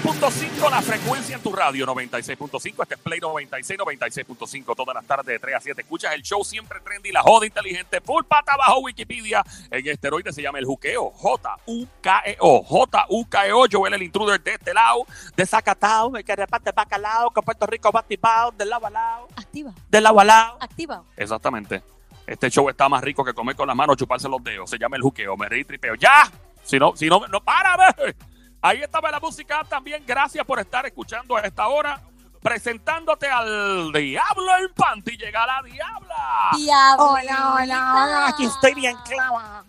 96.5 la frecuencia en tu radio, 96.5, este es Play 96, 96.5, todas las tardes de 3 a 7. Escuchas el show siempre trendy, la joda inteligente, full pata bajo Wikipedia. En esteroide se llama el juqueo, J-U-K-E-O, J-U-K-E-O, Joel el intruder de este lado, de Zacatao, el que reparte bacalao, que Puerto Rico batibao, del lado a lado, Activa, del lado a lado. activa. Exactamente. Este show está más rico que comer con las manos, chuparse los dedos. Se llama el juqueo, me río y tripeo. ¡Ya! Si no, si no, no, párame. Ahí estaba la música también. Gracias por estar escuchando a esta hora. Presentándote al Diablo en Panty. Llega la Diabla. Diablo. Hola, hola, hola, aquí estoy bien clavada.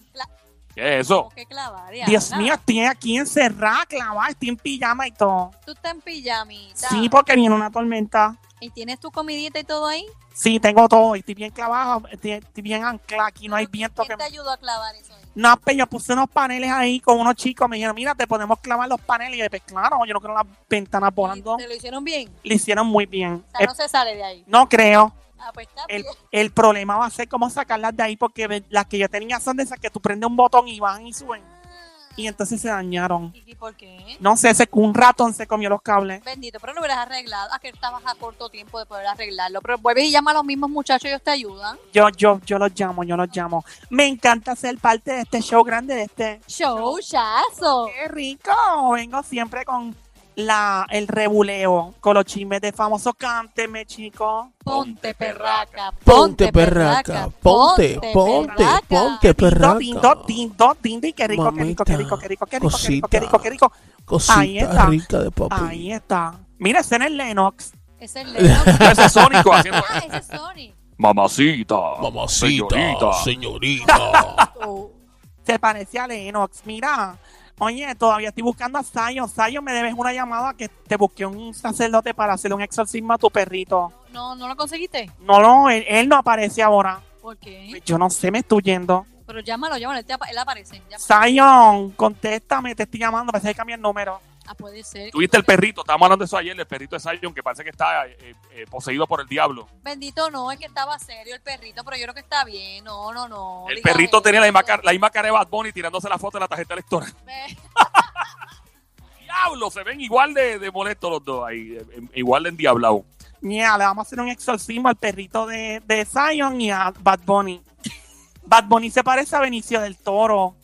¿Qué es eso? ¿Qué clava, Diabla? Dios mío, estoy aquí encerrada, clavada, estoy en pijama y todo. Tú estás en pijamita. Sí, porque viene una tormenta. ¿Y tienes tu comidita y todo ahí? Sí, tengo todo, estoy bien clavada, estoy, estoy bien anclada, aquí no hay viento que ¿Quién te ayudó a clavar eso ahí? No, pero yo puse unos paneles ahí con unos chicos, me dijeron, mira, te podemos clavar los paneles. Y yo, pues claro, yo no quiero las ventanas volando. ¿Te lo hicieron bien? Le hicieron muy bien. O sea, Eh, no se sale de ahí. no creo. Ah, pues está El, bien. el problema va a ser cómo sacarlas de ahí, porque las que yo tenía son de esas que tú prendes un botón y van y suben. Y entonces se dañaron. ¿Y por qué? No sé, se, un ratón se comió los cables. Bendito, pero no hubieras arreglado. Ah, que estabas a corto tiempo de poder arreglarlo. Pero vuelves y llama a los mismos muchachos y ellos te ayudan. Yo, yo, yo los llamo, yo los llamo. Me encanta ser parte de este show grande, de este. Show, chazo. ¡Qué rico! Vengo siempre con la, el rebuleo, con los chismes de famosos. Cánteme, chicos. Ponte perraca. Ponte perraca, ponte, ponte, ponte perraca. Dindo, dindo, dindo, y qué rico, qué rico, qué rico, qué rico, qué rico, qué rico, qué rico, qué rico. Ahí Cosita está. rica de papi. Ahí está. Mira, ese en el Lennox. Ese es Leo. Ese es haciendo. Ah, ese es Sony. Mamacita. Mamacita, señorita. señorita. Se parece a Lennox. Mira. Oye, todavía estoy buscando a Zion. Zion, me debes una llamada que te busqué un sacerdote para hacerle un exorcismo a tu perrito. No, no lo conseguiste. No, no, él, él no aparece ahora. ¿Por qué? Yo no sé, me estoy yendo. Pero llámalo, llámalo. Él, te él aparece. Llámalo. Zion, contéstame, te estoy llamando, parece que cambia el número. Ah, puede ser. Tuviste el perrito, estábamos hablando de eso ayer, el perrito de Zion, que parece que está eh, eh, poseído por el diablo. Bendito no, es que estaba serio el perrito, pero yo creo que está bien. No, no, no. El perrito eso. tenía la misma, cara, la misma cara de Bad Bunny tirándose la foto de la tarjeta electoral. Diablo, se ven igual de, de molestos los dos ahí, eh, igual de endiablado. Mira, le vamos a hacer un exorcismo al perrito de, de Zion y a Bad Bunny. Bad Bunny se parece a Benicio del Toro.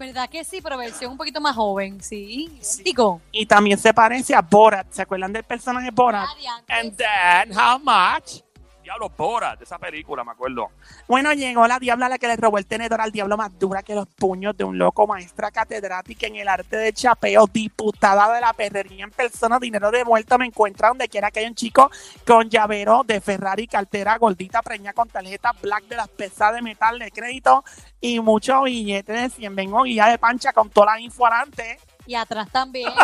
¿Verdad que sí? Pero versión un poquito más joven, sí. Digo. Y también se parece a Borat. ¿Se acuerdan del personaje Borat? Variante, And sí. then, how much? Diablo, Borat, de esa película, me acuerdo. Bueno, llegó la diabla la que le robó el tenedor al diablo más dura que los puños de un loco maestra catedrática en el arte de chapeo, diputada de la perrería en persona, dinero de vuelta, me encuentra donde quiera que haya un chico con llavero de Ferrari, cartera gordita, preña con tarjeta black de las pesadas de metal de crédito y muchos billetes de 100. Vengo guía de pancha con toda la info adelante. Y atrás también.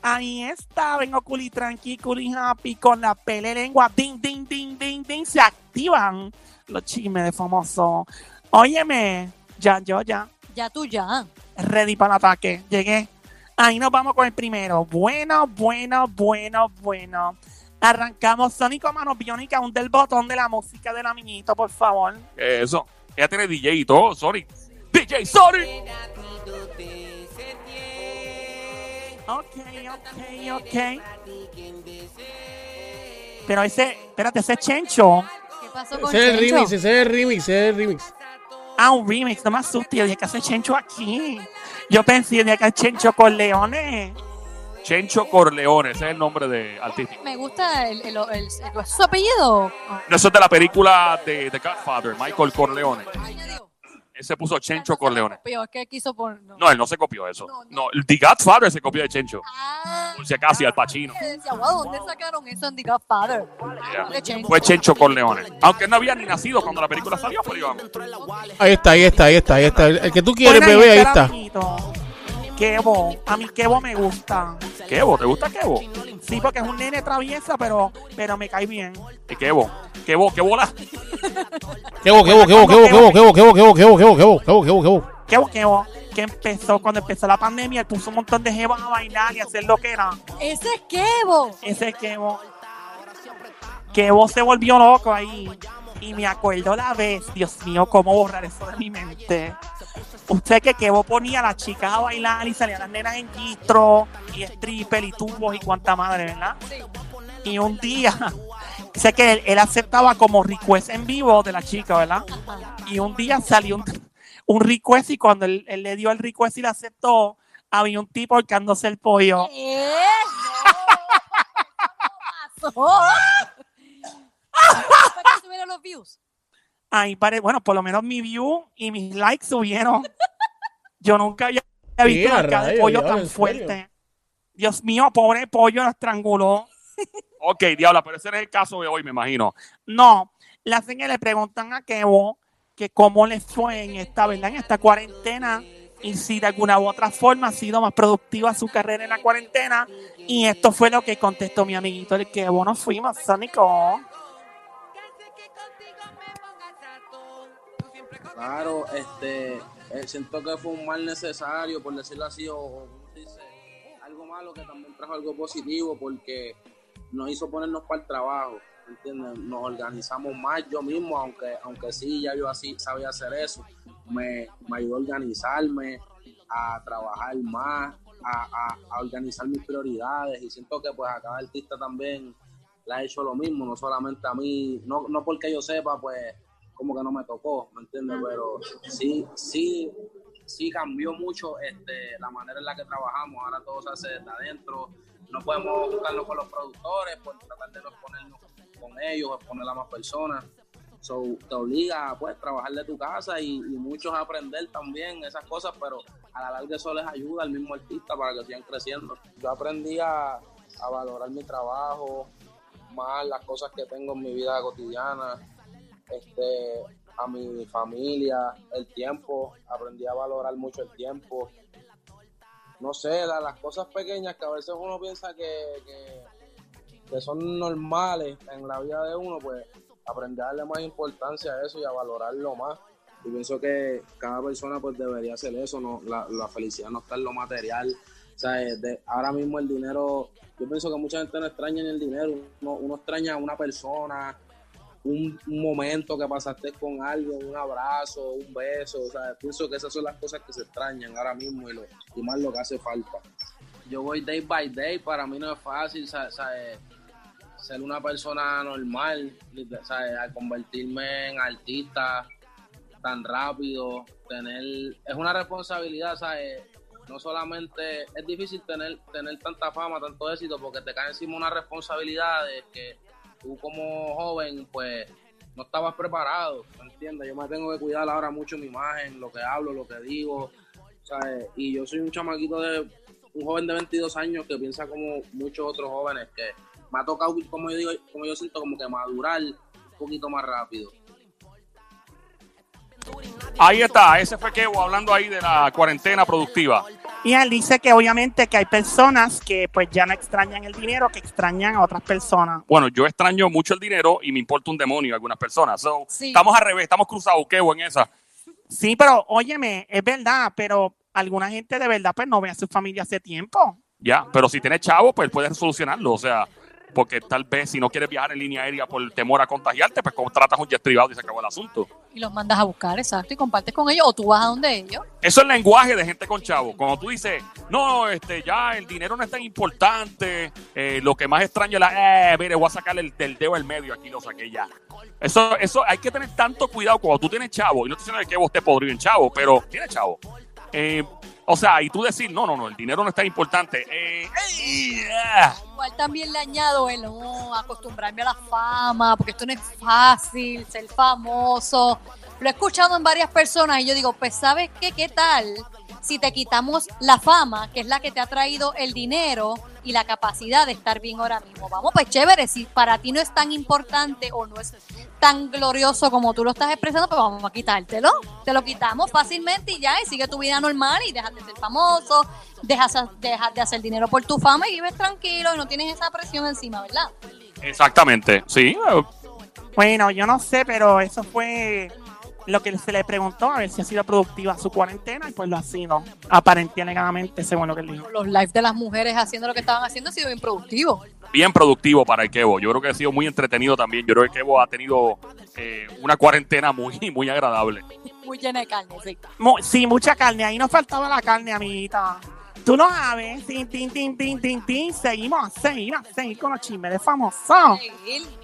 Ahí está, vengo culi tranqui, culi happy, con la pele lengua, ding, ding, se activan los chismes de famoso. Óyeme, ya, yo, ya, ya tú ya. ready para el ataque, llegué. Ahí nos vamos con el primero. Bueno, bueno, bueno, bueno. Arrancamos Sónico Mano Biónica, un del botón de la música del amiguito, por favor. Eso. Ella tiene DJ y todo, sorry. DJ, sorry. Ok, ok, ok. Pero ese, espérate, ese es Chencho. ¿Qué pasó con Ese es el Chencho? remix, ese es el remix, ese es el remix. Ah, un remix, no me asustes, yo dije que hace Chencho aquí. Yo pensé yo dije que Chencho con leones. Chencho Corleone, ese es el nombre de artístico. Me gusta el, el, el- el- su apellido. No, Eso es de la película de The Godfather, Michael Corleone. añadió. Él se puso Chencho Corleone. Pero es que quiso poner. No. No, él no se copió eso. No, No, el The Godfather se copió de Chencho. Ah, Por si acaso, y al Pacino. decía, wow, ¿dónde sacaron eso en The Godfather? Yeah. De Chencho. Fue Chencho Corleone. Aunque él no había ni nacido cuando la película salió, pero íbamos. Ahí está, ahí está, ahí está, ahí está. El, el que tú quieres, bebé, ahí está el está. amiguito. Kevo, a mí Kevo me gusta. Kevo, ¿te gusta Kevo? Sí, porque es un nene traviesa, pero, pero me cae bien. ¿Y Kevo? Kevo, ¿qué bola? Quebo, quebo, quebo, quebo, quebo, quebo, quebo, quebo, quebo, quebo, quebo, quebo, quebo, quebo. Kevo, Kevo, que empezó, cuando empezó la pandemia, él puso un montón de jevas a bailar y a hacer lo que era. Ese es Kevo. Ese Kevo. Kevo se volvió loco ahí. Y me acuerdo la vez, Dios mío, cómo borrar eso de mi mente. Usted que Kevo ponía a las chicas a bailar y salían las nenas en gistro y stripper y tubos y cuanta madre, ¿verdad? Y un día, sé que él, él aceptaba como request en vivo de la chica, ¿verdad? Y un día salió un, un request y cuando él, él le dio el request y lo aceptó, había un tipo ahorcándose el pollo. ¿Qué? No, ¿cómo pasó? ¿Para qué subieron los views? Ahí pare, bueno, por lo menos mi view y mis likes subieron. Yo nunca había visto un de pollo tan fuerte. Dios mío, pobre pollo, lo estranguló. Ok, diabla, pero ese no es el caso de hoy, me imagino. No, la señora le preguntan a Kevo que cómo le fue en esta, ¿verdad? En esta cuarentena y si de alguna u otra forma ha sido más productiva su carrera en la cuarentena. Y esto fue lo que contestó mi amiguito, el Kevo. Nos fuimos, Sónico. Claro, este, eh, siento que fue un mal necesario, por decirlo así, o, o dice, algo malo que también trajo algo positivo porque nos hizo ponernos para el trabajo, ¿entiendes? Nos organizamos más yo mismo, aunque, aunque sí, ya yo así sabía hacer eso, me, me ayudó a organizarme, a trabajar más, a, a- a organizar mis prioridades y siento que pues a cada artista también le ha hecho lo mismo, no solamente a mí, no, no porque yo sepa, pues como que no me tocó, ¿me entiendes? Pero sí, sí, sí cambió mucho este, la manera en la que trabajamos, ahora todo se hace desde adentro, no podemos buscarnos con los productores, por tratar de no ponernos con ellos, exponer a más personas. So, te obliga a pues, trabajar de tu casa y, y muchos a aprender también esas cosas, pero a la larga eso les ayuda al mismo artista para que sigan creciendo. Yo aprendí a, a valorar mi trabajo, más las cosas que tengo en mi vida cotidiana, este, a mi familia, el tiempo, aprendí a valorar mucho el tiempo. No sé, la- las cosas pequeñas que a veces uno piensa que, que, son normales en la vida de uno, pues aprender a darle más importancia a eso y a valorarlo más. Y pienso que cada persona pues debería hacer eso, no la, la felicidad no está en lo material. O sea, de- ahora mismo el dinero, yo pienso que mucha gente no extraña ni el dinero, uno, uno extraña a una persona, un, momento que pasaste con alguien, un abrazo, un beso, o sea, pienso que esas son las cosas que se extrañan ahora mismo y, lo, y más lo que hace falta. Yo voy day by day, para mí no es fácil, sa- sa- eh, ser una persona normal, sea, al convertirme en artista tan rápido, tener, es una responsabilidad, ¿sabes? No solamente, es difícil tener, tener tanta fama, tanto éxito, porque te cae encima una responsabilidad de que tú como joven, pues, no estabas preparado, ¿me entiendes? Yo me tengo que cuidar ahora mucho mi imagen, lo que hablo, lo que digo, ¿sabes? Y yo soy un chamaquito de, un joven de 22 años que piensa como muchos otros jóvenes, que me ha tocado, como yo digo, como yo siento, como que madurar un poquito más rápido. Ahí está, ese fue Kevo hablando ahí de la cuarentena productiva. Y él dice que obviamente que hay personas que pues ya no extrañan el dinero, que extrañan a otras personas. Bueno, yo extraño mucho el dinero y me importa un demonio a algunas personas. So, Sí. Estamos al revés, estamos cruzados, Kevo, en esa. Sí, pero óyeme, es verdad, pero alguna gente de verdad pues no ve a su familia hace tiempo. Ya, pero si tienes chavo, pues puedes solucionarlo. O sea, porque tal vez si no quieres viajar en línea aérea por temor a contagiarte, pues contratas un jet privado y se acabó el asunto. Y los mandas a buscar, exacto, y compartes con ellos, o tú vas a donde ellos. Eso es el lenguaje de gente con chavo. Cuando tú dices, no, este, ya el dinero no es tan importante, eh, lo que más extraño es la, eh, mire, voy a sacarle el, del dedo al medio, aquí lo saqué ya. Eso, eso hay que tener tanto cuidado cuando tú tienes chavo, y no estoy diciendo que vos estés podrido en chavo, pero tienes chavo. Eh, o sea, y tú decir, no, no, no, el dinero no es tan importante. Eh. Igual también le añado el no, acostumbrarme a la fama, porque esto no es fácil, ser famoso. Lo he escuchado en varias personas y yo digo, pues ¿sabes qué? ¿Qué tal si te quitamos la fama, que es la que te ha traído el dinero y la capacidad de estar bien ahora mismo? Vamos, pues chévere, si para ti no es tan importante o no es tan glorioso como tú lo estás expresando, pues vamos a quitártelo. Te lo quitamos fácilmente y ya, y sigue tu vida normal y dejas de ser famoso, dejas, dejas de hacer dinero por tu fama y vives tranquilo y no tienes esa presión encima, ¿verdad? Exactamente, sí. Bueno, yo no sé, pero eso fue lo que se le preguntó a ver si ha sido productiva su cuarentena y pues lo ha sido, aparentemente, según lo que él dijo. Los lives de las mujeres haciendo lo que estaban haciendo ha sido bien productivo. Bien productivo para el Kevo. Yo creo que ha sido muy entretenido también. Yo creo que Kevo ha tenido eh, una cuarentena muy, muy agradable. Muy llena de carne, sí. Mu- sí, mucha carne. Ahí nos faltaba la carne, amiguita. Tú no sabes. Tin, tin, tin, tin, tin, tin. Seguimos, seguimos, seguimos con los chismes de famosos.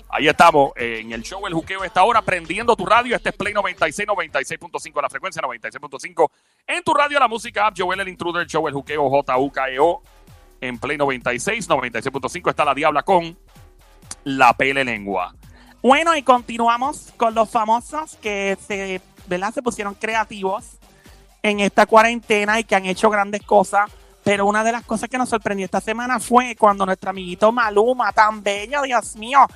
Ahí estamos eh, en el show El Juqueo esta hora prendiendo tu radio. Este es Play 96, 96.5 la frecuencia, 96.5 en tu radio la música app. Joel el Intruder, el show El Juqueo J-U-K-E-O E en Play 96, 96.5 está la Diabla con la pele lengua. Bueno, y continuamos con los famosos que se, ¿verdad? se pusieron creativos en esta cuarentena y que han hecho grandes cosas. Pero una de las cosas que nos sorprendió esta semana fue cuando nuestro amiguito Maluma, tan bello, Dios mío,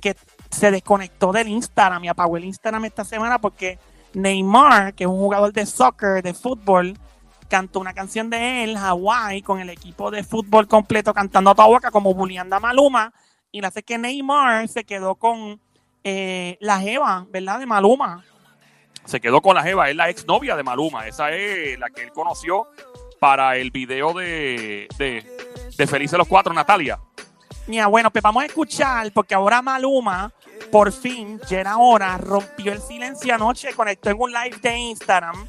que se desconectó del Instagram y apagó el Instagram esta semana porque Neymar, que es un jugador de soccer, de fútbol, cantó una canción de él, Hawaii, con el equipo de fútbol completo cantando a toda boca como bulleando a Maluma. Y le hace que Neymar se quedó con eh, la Jeva, ¿verdad? De Maluma. Se quedó con la Jeva, es la exnovia de Maluma. Esa es la que él conoció para el video de, de, de Felices los Cuatro, Natalia. Mira, bueno, pues vamos a escuchar, porque ahora Maluma, por fin, ya era hora, rompió el silencio anoche, conectó en un live de Instagram.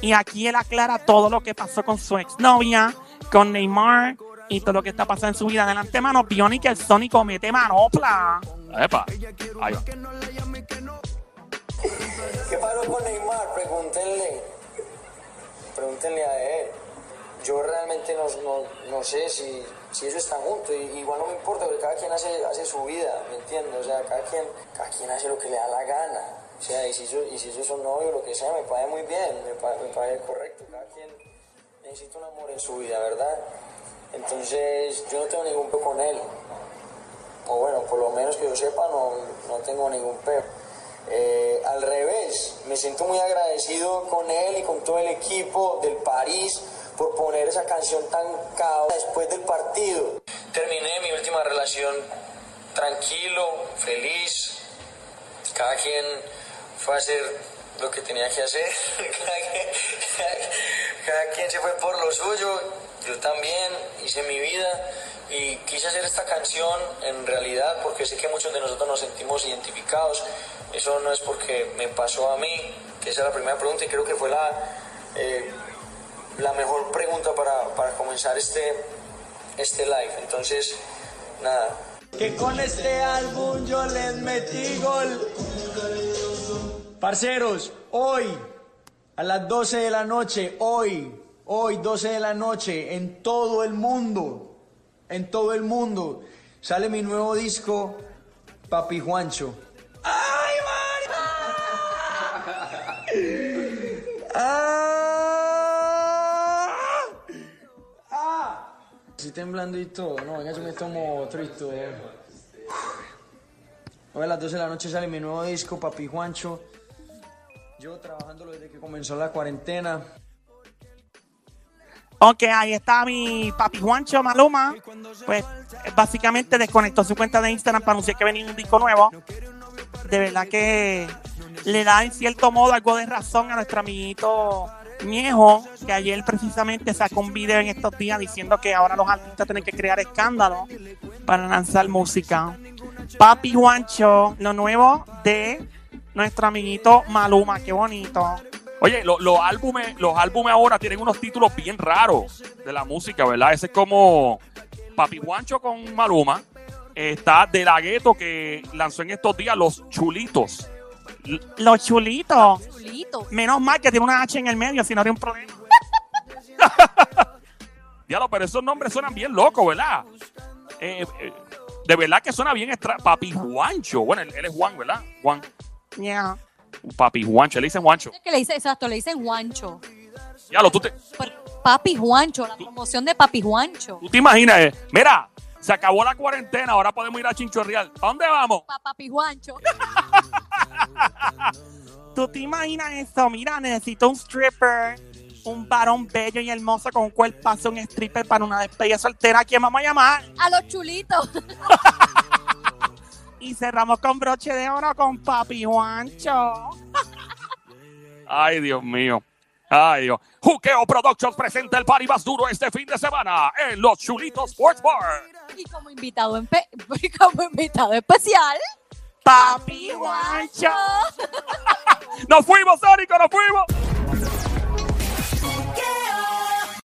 Y aquí él aclara todo lo que pasó con su exnovia, con Neymar y todo lo que está pasando en su vida. Adelante, mano, Bionic, el Sónico mete manopla. Epa, ahí va. ¿Qué pasó con Neymar? Pregúntenle. Pregúntenle a él. Yo realmente no, no, no sé si, si ellos están juntos. Y, igual no me importa, porque cada quien hace, hace su vida, ¿me entiendes? O sea, cada quien, cada quien hace lo que le da la gana. O sea, y si ellos, y si ellos son novios, lo que sea, me parece muy bien, me, pa- me parece correcto. Cada quien necesita un amor en su vida, ¿verdad? Entonces, yo no tengo ningún peo con él. O bueno, por lo menos que yo sepa, no, no tengo ningún peo. Eh, al revés, me siento muy agradecido con él y con todo el equipo del París por poner esa canción tan cabrón después del partido. Terminé mi última relación tranquilo, feliz. Cada quien fue a hacer lo que tenía que hacer. cada, quien, cada quien se fue por lo suyo. Yo también hice mi vida y quise hacer esta canción en realidad porque sé que muchos de nosotros nos sentimos identificados. Eso no es porque me pasó a mí, que esa es la primera pregunta y creo que fue la, eh, la mejor pregunta para, para comenzar este, este live. Entonces, nada, Que con este álbum yo les metí gol. Parceros, hoy a las 12 de la noche, hoy, hoy 12 de la noche, en todo el mundo, en todo el mundo, sale mi nuevo disco, Papi Juancho. Estoy temblando y todo, no, venga, yo me tomo todo. Hoy a las 12 de la noche sale mi nuevo disco, Papi Juancho. Yo trabajándolo desde que comenzó la cuarentena. Ok, ahí está mi papi Juancho Maluma. Pues básicamente desconectó su cuenta de Instagram para anunciar que venía un disco nuevo. De verdad que le da en cierto modo algo de razón a nuestro amiguito Miejo, que ayer precisamente sacó un video en estos días diciendo que ahora los artistas tienen que crear escándalo para lanzar música. Papi Juancho, lo nuevo de nuestro amiguito Maluma, qué bonito. Oye, lo- los álbumes, los álbumes ahora tienen unos títulos bien raros de la música, ¿verdad? Ese es como Papi Juancho con Maluma. Está De La Ghetto que lanzó en estos días Los Chulitos. Los chulitos. Chulito. Menos mal que tiene una H en el medio, si no habría un problema. Diablo, pero esos nombres suenan bien locos, ¿verdad? Eh, eh, de verdad que suena bien extra. Papi Juancho. Bueno, él, él es Juan, ¿verdad? Juan. Yeah. Papi Juancho, le dicen Juancho. Es que le dice, exacto, le dicen Juancho. Diablo, tú te, Papi Juancho, la promoción de Papi Juancho. tú te imaginas, eh, mira, se acabó la cuarentena, ahora podemos ir a Chinchorreal. ¿A dónde vamos? Pa- Papi Juancho. ¿Tú te imaginas eso? Mira, necesito un stripper, un varón bello y hermoso con un cuerpazo, un stripper para una despedida soltera. ¿A quién vamos a llamar? A los chulitos. Y cerramos con broche de oro con Papi Juancho. Ay, Dios mío. Ay, Dios. Juqueo Productions presenta el party más duro este fin de semana en los Chulitos Sports Bar. Y como invitado, en pe- como invitado especial, Papi guacho. ¡Nos fuimos, Sónico! ¡Nos fuimos!